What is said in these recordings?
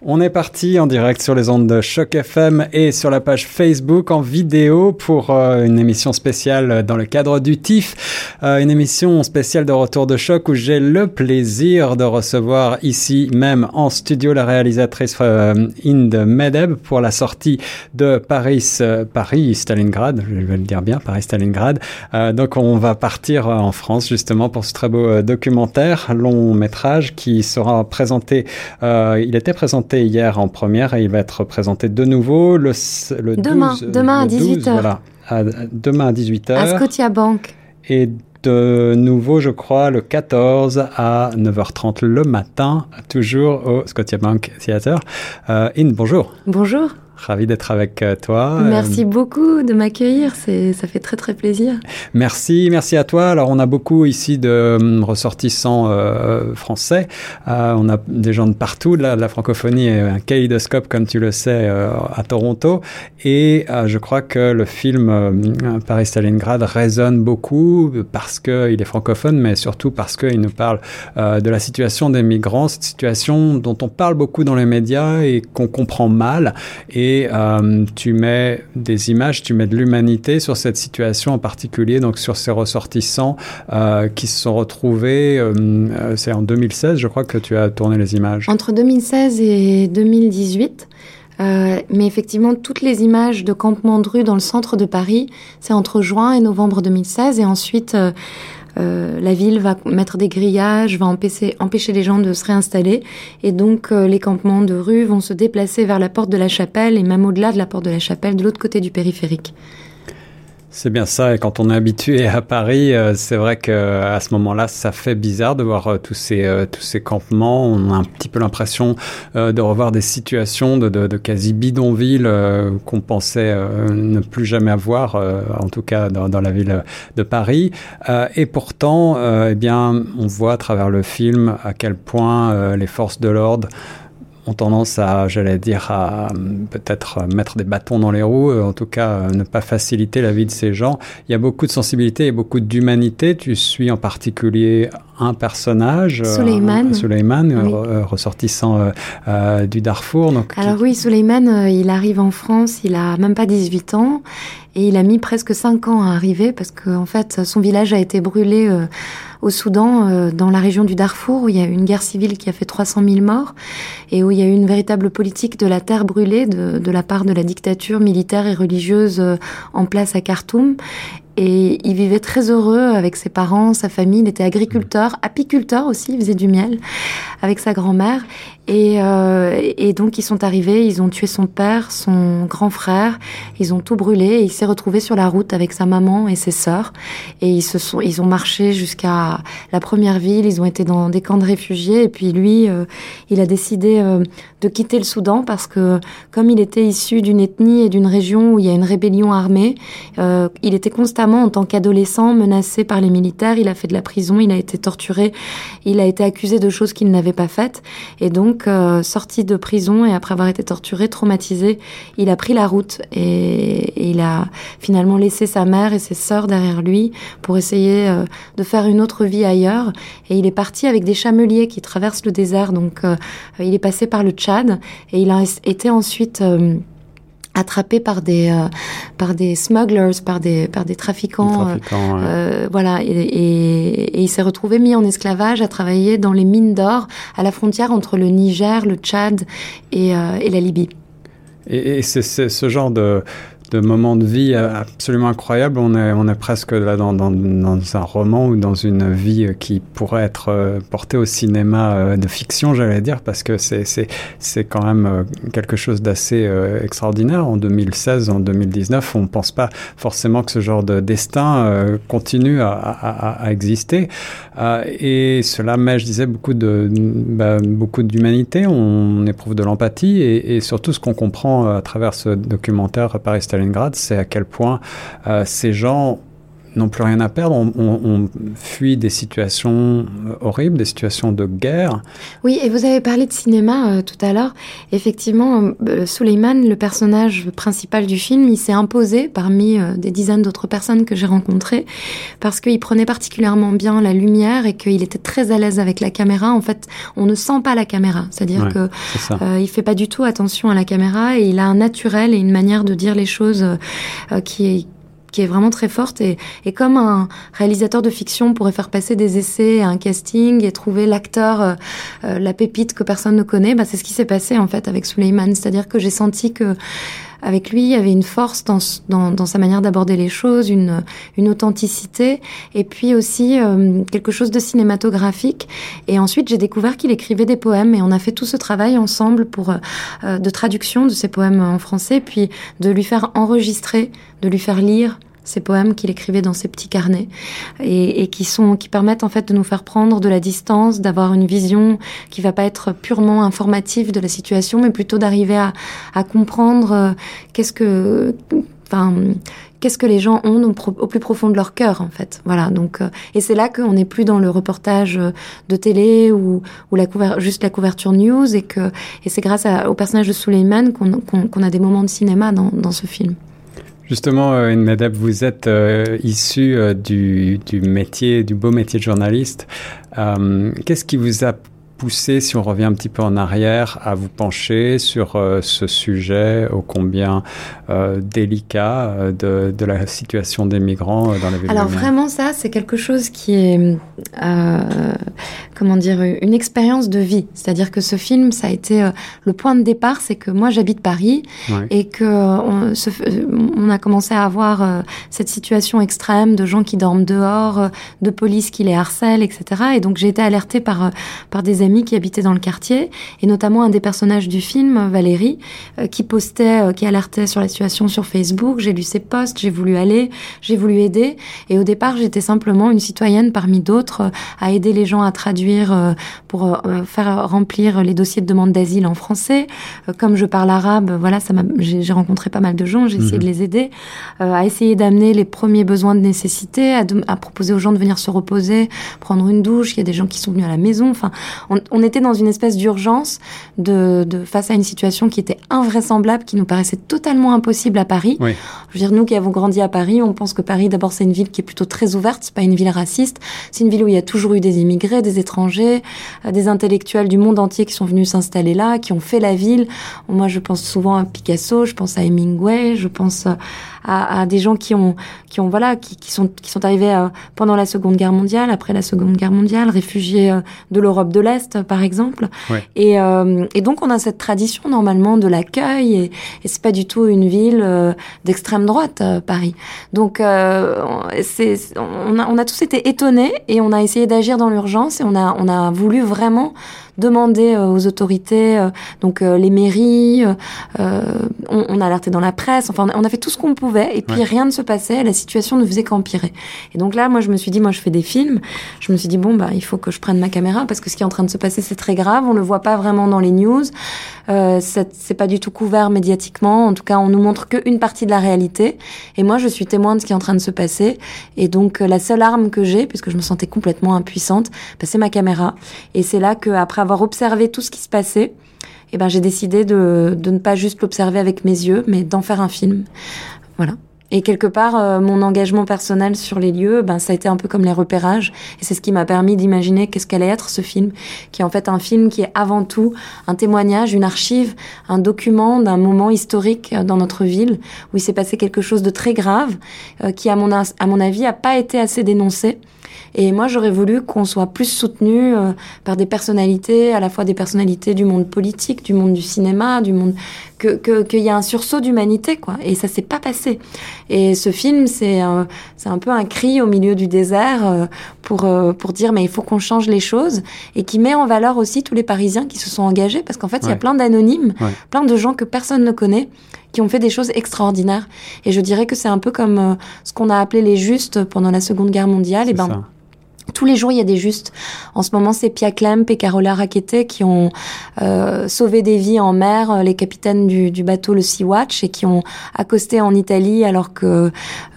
On est parti en direct sur les ondes de Choc FM et sur la page Facebook en vidéo pour euh, une émission spéciale dans le cadre du TIFF, euh, une émission spéciale de retour de choc où j'ai le plaisir de recevoir ici même en studio la réalisatrice euh, Inde Medeb pour la sortie de Paris Paris Stalingrad, je vais le dire bien Paris Stalingrad. donc on va partir en France justement pour ce très beau documentaire long métrage qui sera présenté il était présenté hier en première et il va être présenté de nouveau le, le demain, 12, demain à 18h. Voilà, demain à 18h. À Scotia Bank. Et de nouveau, je crois, le 14 à 9h30 le matin, toujours au Scotia Bank Theatre. Euh, In, bonjour. Bonjour. Ravi d'être avec euh, toi. Merci beaucoup de m'accueillir, ça fait très très plaisir. Merci, merci à toi. Alors on a beaucoup ici de euh, ressortissants euh, français. Euh, on a des gens de partout. La, la francophonie est un kaléidoscope, comme tu le sais, euh, à Toronto. Et euh, je crois que le film Paris Stalingrad résonne beaucoup parce qu'il est francophone, mais surtout parce qu'il nous parle de la situation des migrants, cette situation dont on parle beaucoup dans les médias et qu'on comprend mal. Et et euh, tu mets des images, tu mets de l'humanité sur cette situation en particulier, donc sur ces ressortissants euh, qui se sont retrouvés, euh, c'est en 2016 je crois que tu as tourné les images. Entre 2016 et 2018. Euh, mais effectivement, toutes les images de campements de rue dans le centre de Paris, c'est entre juin et novembre 2016. Et ensuite, euh, la ville va mettre des grillages, va empêcher, empêcher les gens de se réinstaller. Et donc, euh, les campements de rue vont se déplacer vers la porte de la chapelle et même au-delà de la porte de la chapelle, de l'autre côté du périphérique. C'est bien ça. Et quand on est habitué à Paris, euh, c'est vrai que euh, à ce moment-là, ça fait bizarre de voir euh, tous ces tous ces campements. On a un petit peu l'impression de revoir des situations de, de, de quasi bidonville qu'on pensait ne plus jamais avoir, en tout cas dans, dans, la ville de Paris. et pourtant, eh bien, on voit à travers le film à quel point les forces de l'ordre ont tendance à, j'allais dire, à peut-être mettre des bâtons dans les roues, en tout cas ne pas faciliter la vie de ces gens. Il y a beaucoup de sensibilité et beaucoup d'humanité. Tu suis en particulier un personnage, Suleiman, Suleiman oui. ressortissant euh, euh, du Darfour. Donc, Alors qui... oui, Suleiman, euh, il arrive en France, il a même pas 18 ans et il a mis presque 5 ans à arriver parce qu'en en fait, son village a été brûlé euh, au Soudan, euh, dans la région du Darfour, où il y a une guerre civile qui a fait 300 000 morts et où il y a eu une véritable politique de la terre brûlée de, de la part de la dictature militaire et religieuse euh, en place à Khartoum. Et il vivait très heureux avec ses parents, sa famille. Il était agriculteur, apiculteur aussi, il faisait du miel avec sa grand-mère. Et, euh, et, donc ils sont arrivés, ils ont tué son père, son grand frère, ils ont tout brûlé et il s'est retrouvé sur la route avec sa maman et ses sœurs. Et ils se sont, ils ont marché jusqu'à la première ville, ils ont été dans des camps de réfugiés et puis lui, euh, il a décidé euh, de quitter le Soudan parce que comme il était issu d'une ethnie et d'une région où il y a une rébellion armée, il était constamment en tant qu'adolescent menacé par les militaires. Il a fait de la prison, il a été torturé, il a été accusé de choses qu'il n'avait pas faites et donc euh, sorti de prison et après avoir été torturé, traumatisé, il a pris la route et, et il a finalement laissé sa mère et ses sœurs derrière lui pour essayer euh, de faire une autre vie ailleurs. Et il est parti avec des chameliers qui traversent le désert. Donc, euh, il est passé par le Tchad et il a été ensuite euh, attrapé par des euh, par des smugglers, par des par des trafiquants, trafiquants ouais. euh, voilà, et, et, et il s'est retrouvé mis en esclavage à travailler dans les mines d'or à la frontière entre le Niger, le Tchad et, euh, et la Libye. Et c'est ce genre de de moments de vie absolument incroyables. On est, on est presque là dans, dans, dans un roman ou dans une vie qui pourrait être euh, portée au cinéma euh, de fiction, j'allais dire, parce que c'est quand même euh, quelque chose d'assez extraordinaire. En 2016, en 2019, on ne pense pas forcément que ce genre de destin continue à, exister. Et cela met, je disais, beaucoup de bah, d'humanité. On éprouve de l'empathie et, surtout ce qu'on comprend à travers ce documentaire Paris C'est à quel point euh, ces gens n'ont plus rien à perdre, on, fuit des situations horribles, des situations de guerre. Oui, et vous avez parlé de cinéma euh, tout à l'heure. Effectivement, euh, Suleiman, le personnage principal du film, il s'est imposé parmi euh, des dizaines d'autres personnes que j'ai rencontrées parce qu'il prenait particulièrement bien la lumière et qu'il était très à l'aise avec la caméra. En fait, on ne sent pas la caméra, c'est-à-dire que il fait pas du tout attention à la caméra et il a un naturel et une manière de dire les choses qui est qui est vraiment très forte et, et, comme un réalisateur de fiction pourrait faire passer des essais à un casting et trouver l'acteur, euh, euh, la pépite que personne ne connaît, bah c'est ce qui s'est passé en fait avec Suleiman. C'est-à-dire que j'ai senti que avec lui, il y avait une force dans, dans, dans sa manière d'aborder les choses, une, une authenticité, et puis aussi euh, quelque chose de cinématographique. Et ensuite, j'ai découvert qu'il écrivait des poèmes, et on a fait tout ce travail ensemble pour de traduction de ces poèmes en français, puis de lui faire enregistrer, de lui faire lire ces poèmes qu'il écrivait dans ses petits carnets et, qui sont qui permettent en fait de nous faire prendre de la distance, d'avoir une vision qui va pas être purement informative de la situation, mais plutôt d'arriver à, comprendre euh, qu'est-ce que enfin qu'est-ce que les gens ont au, plus profond de leur cœur en fait. Voilà donc euh, et c'est là qu'on n'est plus dans le reportage euh, de télé ou, ou la juste la couverture news et que et c'est grâce au personnage de Suleiman qu'on a des moments de cinéma dans ce film Justement, euh, vous êtes euh, issu euh, du, du, métier, du beau métier de journaliste. Qu'est-ce qui vous a poussé, si on revient un petit peu en arrière, à vous pencher sur euh, ce sujet ô combien euh, délicat euh, de, de, la situation des migrants dans la ville Alors vraiment ça, c'est quelque chose qui est, comment dire, une expérience de vie. C'est-à-dire que ce film, ça a été le point de départ, c'est que moi j'habite Paris et que on, on, a commencé à avoir cette situation extrême de gens qui dorment dehors, de police qui les harcèlent, etc. Et donc j'ai été alertée par par des amis qui habitait dans le quartier, et notamment un des personnages du film, Valérie, euh, qui postait, euh, qui alertait sur la situation sur Facebook. J'ai lu ses posts, j'ai voulu aller, j'ai voulu aider. Et au départ, j'étais simplement une citoyenne parmi d'autres euh, à aider les gens à traduire pour faire remplir les dossiers de demande d'asile en français. Comme je parle arabe, voilà, ça j'ai rencontré pas mal de gens, j'ai essayé mhm. de les aider, à essayer d'amener les premiers besoins de nécessité, à, à, proposer aux gens de venir se reposer, prendre une douche. Il y a des gens qui sont venus à la maison. Enfin, on, on était dans une espèce d'urgence de, face à une situation qui était invraisemblable, qui nous paraissait totalement impossible à Paris. Je veux dire, nous qui avons grandi à Paris, on pense que Paris, d'abord, c'est une ville qui est plutôt très ouverte, c'est pas une ville raciste. C'est une ville où il y a toujours eu des immigrés, des étrangers, euh, des intellectuels du monde entier qui sont venus s'installer là, qui ont fait la ville. Moi, je pense souvent à Picasso, je pense à Hemingway, je pense à, des gens qui ont, qui ont voilà, qui, sont, qui sont arrivés euh, pendant la Seconde Guerre mondiale, après la Seconde Guerre mondiale, réfugiés euh, de l'Europe de l'Est, par exemple. Et, euh, et, donc on a cette tradition normalement de l'accueil, et, et c'est pas du tout une ville d'extrême droite, Paris. Donc c'est, on a, on a tous été étonnés et on a essayé d'agir dans l'urgence et on a, on a voulu vraiment demander euh, aux autorités, euh, donc euh, les mairies, on, on, a alerté dans la presse, enfin on a fait tout ce qu'on pouvait et puis rien ne se passait, la situation ne faisait qu'empirer. Et donc là, moi je me suis dit, moi je fais des films, je me suis dit bon bah il faut que je prenne ma caméra parce que ce qui est en train de se passer c'est très grave, on le voit pas vraiment dans les news, euh, c'est pas du tout couvert médiatiquement, en tout cas on nous montre qu'une partie de la réalité et moi je suis témoin de ce qui est en train de se passer et donc la seule arme que j'ai, puisque je me sentais complètement impuissante, bah, c'est ma caméra et c'est là que après avoir observé tout ce qui se passait, eh ben, j'ai décidé de, de ne pas juste l'observer avec mes yeux, mais d'en faire un film. Voilà. Et quelque part, euh, mon engagement personnel sur les lieux, ben, ça a été un peu comme les repérages. Et c'est ce qui m'a permis d'imaginer qu'est-ce qu'allait être ce film, qui est en fait un film qui est avant tout un témoignage, une archive, un document d'un moment historique dans notre ville où il s'est passé quelque chose de très grave, euh, qui à mon, à mon avis a pas été assez dénoncé. Et moi, j'aurais voulu qu'on soit plus soutenu euh, par des personnalités, à la fois des personnalités du monde politique, du monde du cinéma, du monde que qu'il y a un sursaut d'humanité, quoi. Et ça s'est pas passé. Et ce film, c'est c'est un peu un cri au milieu du désert euh, pour euh, pour dire mais il faut qu'on change les choses et qui met en valeur aussi tous les Parisiens qui se sont engagés parce qu'en fait, il y a plein d'anonymes, plein de gens que personne ne connaît qui ont fait des choses extraordinaires. Et je dirais que c'est un peu comme ce qu'on a appelé les justes pendant la Seconde Guerre mondiale. Et ben, tous les jours, il y a des justes. En ce moment, c'est Pia Klemp et Carola Rackete qui ont euh, sauvé des vies en mer, euh, les capitaines du, bateau le Sea Watch, et qui ont accosté en Italie alors que euh,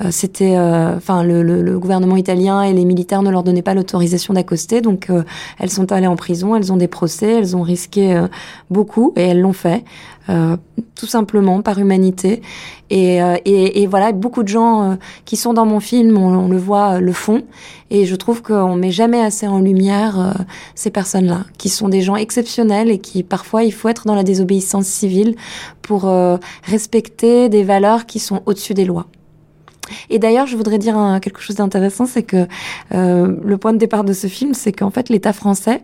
c'était, enfin, le, le, gouvernement italien et les militaires ne leur donnaient pas l'autorisation d'accoster. Donc, elles sont allées en prison, elles ont des procès, elles ont risqué beaucoup et elles l'ont fait. Tout simplement par humanité. Et, euh, et, et, voilà, beaucoup de gens euh, qui sont dans mon film, on, on, le voit, le font. Et je trouve qu'on met jamais assez en lumière ces personnes-là, qui sont des gens exceptionnels et qui parfois il faut être dans la désobéissance civile pour respecter des valeurs qui sont au-dessus des lois. Et d'ailleurs, je voudrais dire quelque chose d'intéressant, c'est que euh, le point de départ de ce film, c'est qu'en fait, l'État français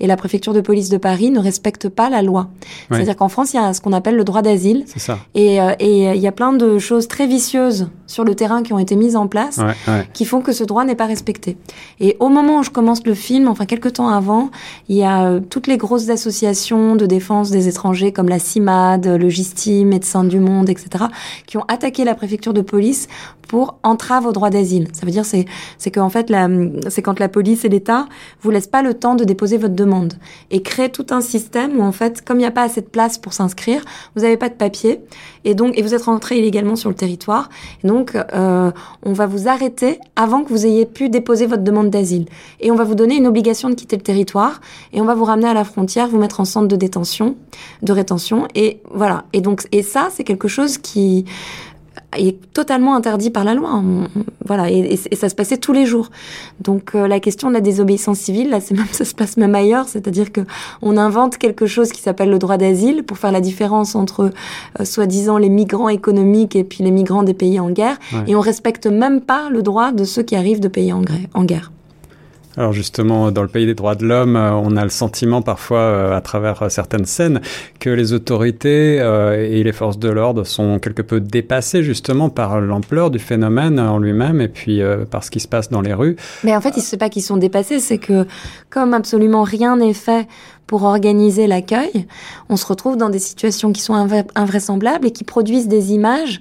et la préfecture de police de Paris ne respectent pas la loi. C'est-à-dire qu'en France, il y a ce qu'on appelle le droit d'asile. C'est ça. Et, euh, et il y a plein de choses très vicieuses sur le terrain qui ont été mises en place ouais, ouais. qui font que ce droit n'est pas respecté. Et au moment où je commence le film, enfin quelques temps avant, il y a euh, toutes les grosses associations de défense des étrangers comme la CIMAD, le GISTI, Médecins du Monde, etc., qui ont attaqué la préfecture de police pour entrave au droit d'asile. Ça veut dire c'est c'est qu'en fait c'est quand la police et l'État vous laissent pas le temps de déposer votre demande et créent tout un système où en fait comme il n'y a pas assez de place pour s'inscrire, vous n'avez pas de papier et donc et vous êtes rentré illégalement sur le territoire et donc euh, on va vous arrêter avant que vous ayez pu déposer votre demande d'asile et on va vous donner une obligation de quitter le territoire et on va vous ramener à la frontière, vous mettre en centre de détention, de rétention et voilà. Et donc et ça c'est quelque chose qui est totalement interdit par la loi. Voilà, et, et, ça se passait tous les jours. Donc euh, la question de la désobéissance civile, là, c'est même ça se passe même ailleurs, c'est-à-dire que on invente quelque chose qui s'appelle le droit d'asile pour faire la différence entre euh, soi-disant les migrants économiques et puis les migrants des pays en guerre, ouais. et on respecte même pas le droit de ceux qui arrivent de pays en, en guerre. Alors justement, dans le pays des droits de l'homme, euh, on a le sentiment parfois, euh, à travers certaines scènes, que les autorités euh, et les forces de l'ordre sont quelque peu dépassées justement par l'ampleur du phénomène en lui-même et puis euh, par ce qui se passe dans les rues. Mais en fait, c'est pas qu'ils sont dépassés, c'est que comme absolument rien n'est fait pour organiser l'accueil, on se retrouve dans des situations qui sont invr invraisemblables et qui produisent des images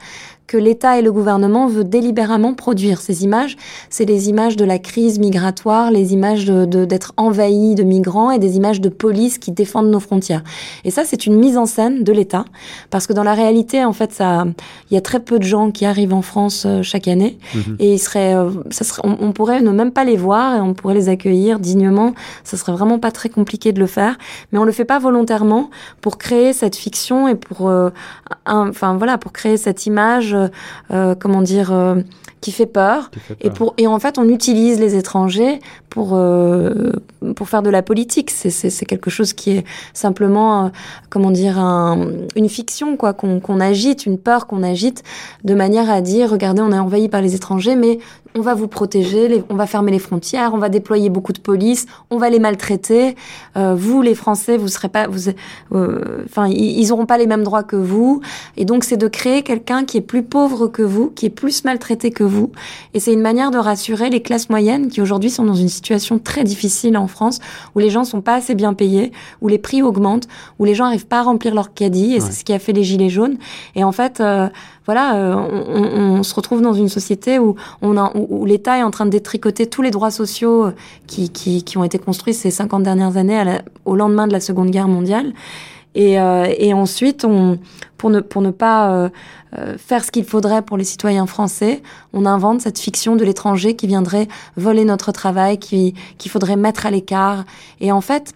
que l'État et le gouvernement veulent délibérément produire. Ces images, c'est les images de la crise migratoire, les images d'être de, envahis de migrants et des images de police qui défendent nos frontières. Et ça, c'est une mise en scène de l'État, parce que dans la réalité, en fait, ça, il y a très peu de gens qui arrivent en France euh, chaque année, mmh. et il serait, euh, ça serait, on, on, pourrait ne même pas les voir et on pourrait les accueillir dignement. Ça serait vraiment pas très compliqué de le faire, mais on le fait pas volontairement pour créer cette fiction et pour, euh, enfin voilà, pour créer cette image comment dire, euh, qui fait peur. Qui fait peur. Et, pour, et en fait, on utilise les étrangers pour, euh, pour faire de la politique. C'est quelque chose qui est simplement, euh, comment dire, un, une fiction quoi qu'on qu agite, une peur qu'on agite, de manière à dire, regardez, on est envahi par les étrangers, mais on va vous protéger, les, on va fermer les frontières, on va déployer beaucoup de police, on va les maltraiter. Euh, vous, les Français, vous serez pas, vous, euh, enfin, ils n'auront pas les mêmes droits que vous. Et donc, c'est de créer quelqu'un qui est plus pauvre que vous, qui est plus maltraité que vous. Et c'est une manière de rassurer les classes moyennes qui aujourd'hui sont dans une situation très difficile en France, où les gens sont pas assez bien payés, où les prix augmentent, où les gens arrivent pas à remplir leur caddie. Et ouais. c'est ce qui a fait les gilets jaunes. Et en fait, euh, voilà, euh, on, on, on, se retrouve dans une société où, on a, où, où l'État est en train de détricoter tous les droits sociaux qui, qui, qui ont été construits ces 50 dernières années la, au lendemain de la Seconde Guerre mondiale. Et, euh, et ensuite, on, pour, ne, pour ne pas euh, euh, faire ce qu'il faudrait pour les citoyens français, on invente cette fiction de l'étranger qui viendrait voler notre travail, qu'il qui faudrait mettre à l'écart. Et en fait,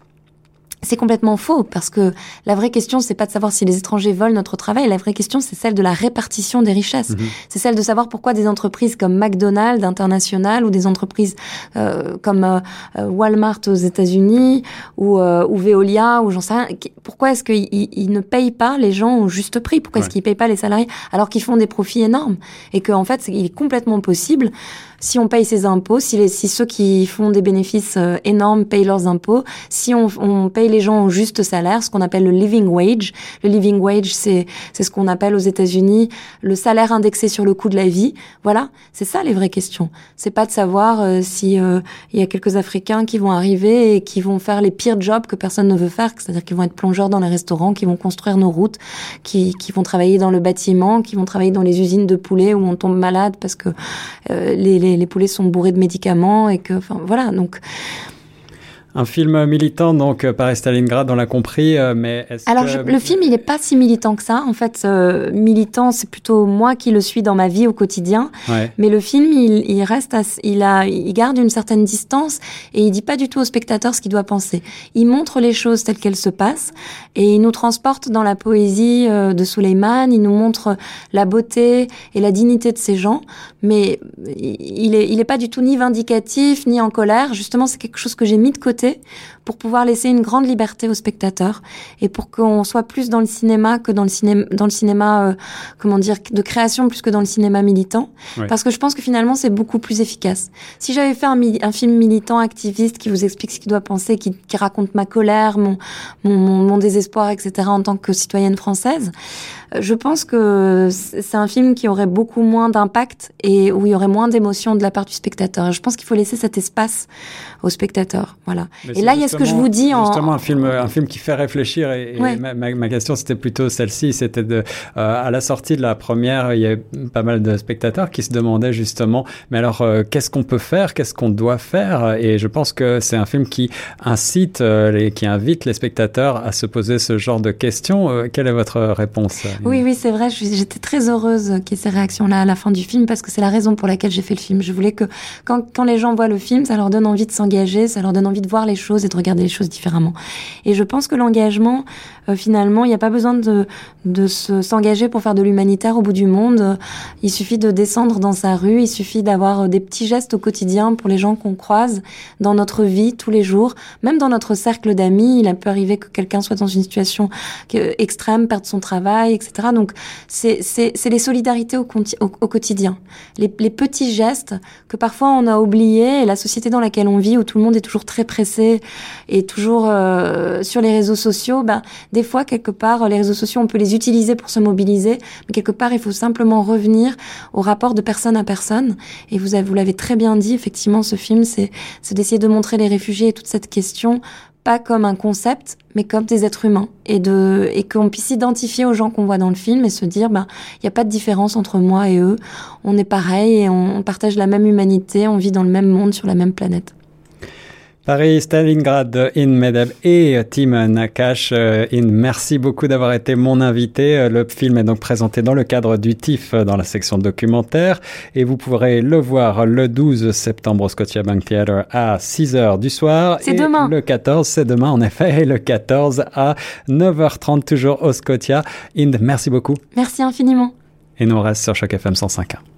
c'est complètement faux parce que la vraie question c'est pas de savoir si les étrangers volent notre travail, la vraie question c'est celle de la répartition des richesses. Mmh. C'est celle de savoir pourquoi des entreprises comme McDonald's international ou des entreprises euh, comme euh, Walmart aux États-Unis ou, euh, ou Veolia ou j'en sais rien, pourquoi est-ce qu'ils ils ne payent pas les gens au juste prix? Pourquoi ouais. est-ce qu'ils payent pas les salariés alors qu'ils font des profits énormes? Et qu'en en fait il est complètement possible si on paye ses impôts, si, les, si ceux qui font des bénéfices euh, énormes payent leurs impôts, si on, on paye les gens au juste salaire, ce qu'on appelle le living wage. Le living wage, c'est ce qu'on appelle aux États-Unis le salaire indexé sur le coût de la vie. Voilà, c'est ça les vraies questions. C'est pas de savoir euh, si euh, il y a quelques Africains qui vont arriver et qui vont faire les pires jobs que personne ne veut faire, c'est-à-dire qu'ils vont être plongeurs dans les restaurants, qui vont construire nos routes, qui, qui vont travailler dans le bâtiment, qui vont travailler dans les usines de poulet où on tombe malade parce que euh, les les, poulets sont bourrés de médicaments et que, enfin, voilà. Donc, un film militant, donc, euh, par Stalingrad, on l'a compris, euh, mais est-ce Alors, que... je- le film, il n'est pas si militant que ça. En fait, euh, militant, c'est plutôt moi qui le suis dans ma vie au quotidien. Ouais. Mais le film, il, il reste, ass- il a, il garde une certaine distance et il dit pas du tout au spectateur ce qu'il doit penser. Il montre les choses telles qu'elles se passent et il nous transporte dans la poésie de Suleiman. Il nous montre la beauté et la dignité de ces gens, mais il est, il est pas du tout ni vindicatif ni en colère. Justement, c'est quelque chose que j'ai mis de côté pour pouvoir laisser une grande liberté au spectateur et pour qu'on soit plus dans le cinéma que dans le cinéma, dans le cinéma, euh, comment dire, de création plus que dans le cinéma militant. Ouais. Parce que je pense que finalement, c'est beaucoup plus efficace. Si j'avais fait un, film militant, activiste, qui vous explique ce qu'il doit penser, qui, qui raconte ma colère, mon, mon, mon, mon désespoir, etc., en tant que citoyenne française, je pense que c'est un film qui aurait beaucoup moins d'impact et où il y aurait moins d'émotion de la part du spectateur. Je pense qu'il faut laisser cet espace au spectateur. Voilà. Mais Et là, il y a ce que je vous dis en- Justement, un film, un film qui fait réfléchir. Et, et Ouais. ma, question, c'était plutôt celle-ci. C'était de, euh, à la sortie de la première, il y a pas mal de spectateurs qui se demandaient justement, mais alors, euh, qu'est-ce qu'on peut faire, qu'est-ce qu'on doit faire? Et je pense que c'est un film qui incite, euh, les, qui invite les spectateurs à se poser ce genre de questions. Euh, quelle est votre réponse Oui, oui, c'est vrai. J'étais très heureuse qu'il y ait ces réactions-là à la fin du film parce que c'est la raison pour laquelle j'ai fait le film. Je voulais que quand, quand les gens voient le film, ça leur donne envie de s'engager, ça leur donne envie de voir les choses et de regarder les choses différemment. Et je pense que l'engagement, euh, finalement, il n'y a pas besoin de, de se- s'engager pour faire de l'humanitaire au bout du monde. Il suffit de descendre dans sa rue, il suffit d'avoir euh, des petits gestes au quotidien pour les gens qu'on croise dans notre vie tous les jours, même dans notre cercle d'amis. Il a peut arriver que quelqu'un soit dans une situation extrême, perde son travail, etc. Donc, c'est les solidarités au, au, au quotidien. Les, les petits gestes que parfois on a oubliés et la société dans laquelle on vit où tout le monde est toujours très pressé et toujours euh, sur les réseaux sociaux, ben, des fois, quelque part, les réseaux sociaux, on peut les utiliser pour se mobiliser, mais quelque part, il faut simplement revenir au rapport de personne à personne. Et vous, avez- vous l'avez très bien dit, effectivement, ce film, c'est d'essayer de montrer les réfugiés et toute cette question pas comme un concept, mais comme des êtres humains, et qu'on puisse s'identifier aux gens qu'on voit dans le film et se dire, bah, il n'y a pas de différence entre moi et eux, on est pareil et on partage la même humanité, on vit dans le même monde sur la même planète. Paris, Stalingrad, In Medeb et Tim Nakash. Euh, In, merci beaucoup d'avoir été mon invité. Euh, Le film est donc présenté dans le cadre du TIFF euh, dans la section documentaire et vous pourrez le voir le 12 septembre au Scotiabank Theatre à 6 heures du soir. C'est demain. Le 14, c'est demain en effet, et le 14 à 9h30 toujours au Scotia. Inde, merci beaucoup. Merci infiniment. Et nous on reste sur Choc FM 105.1.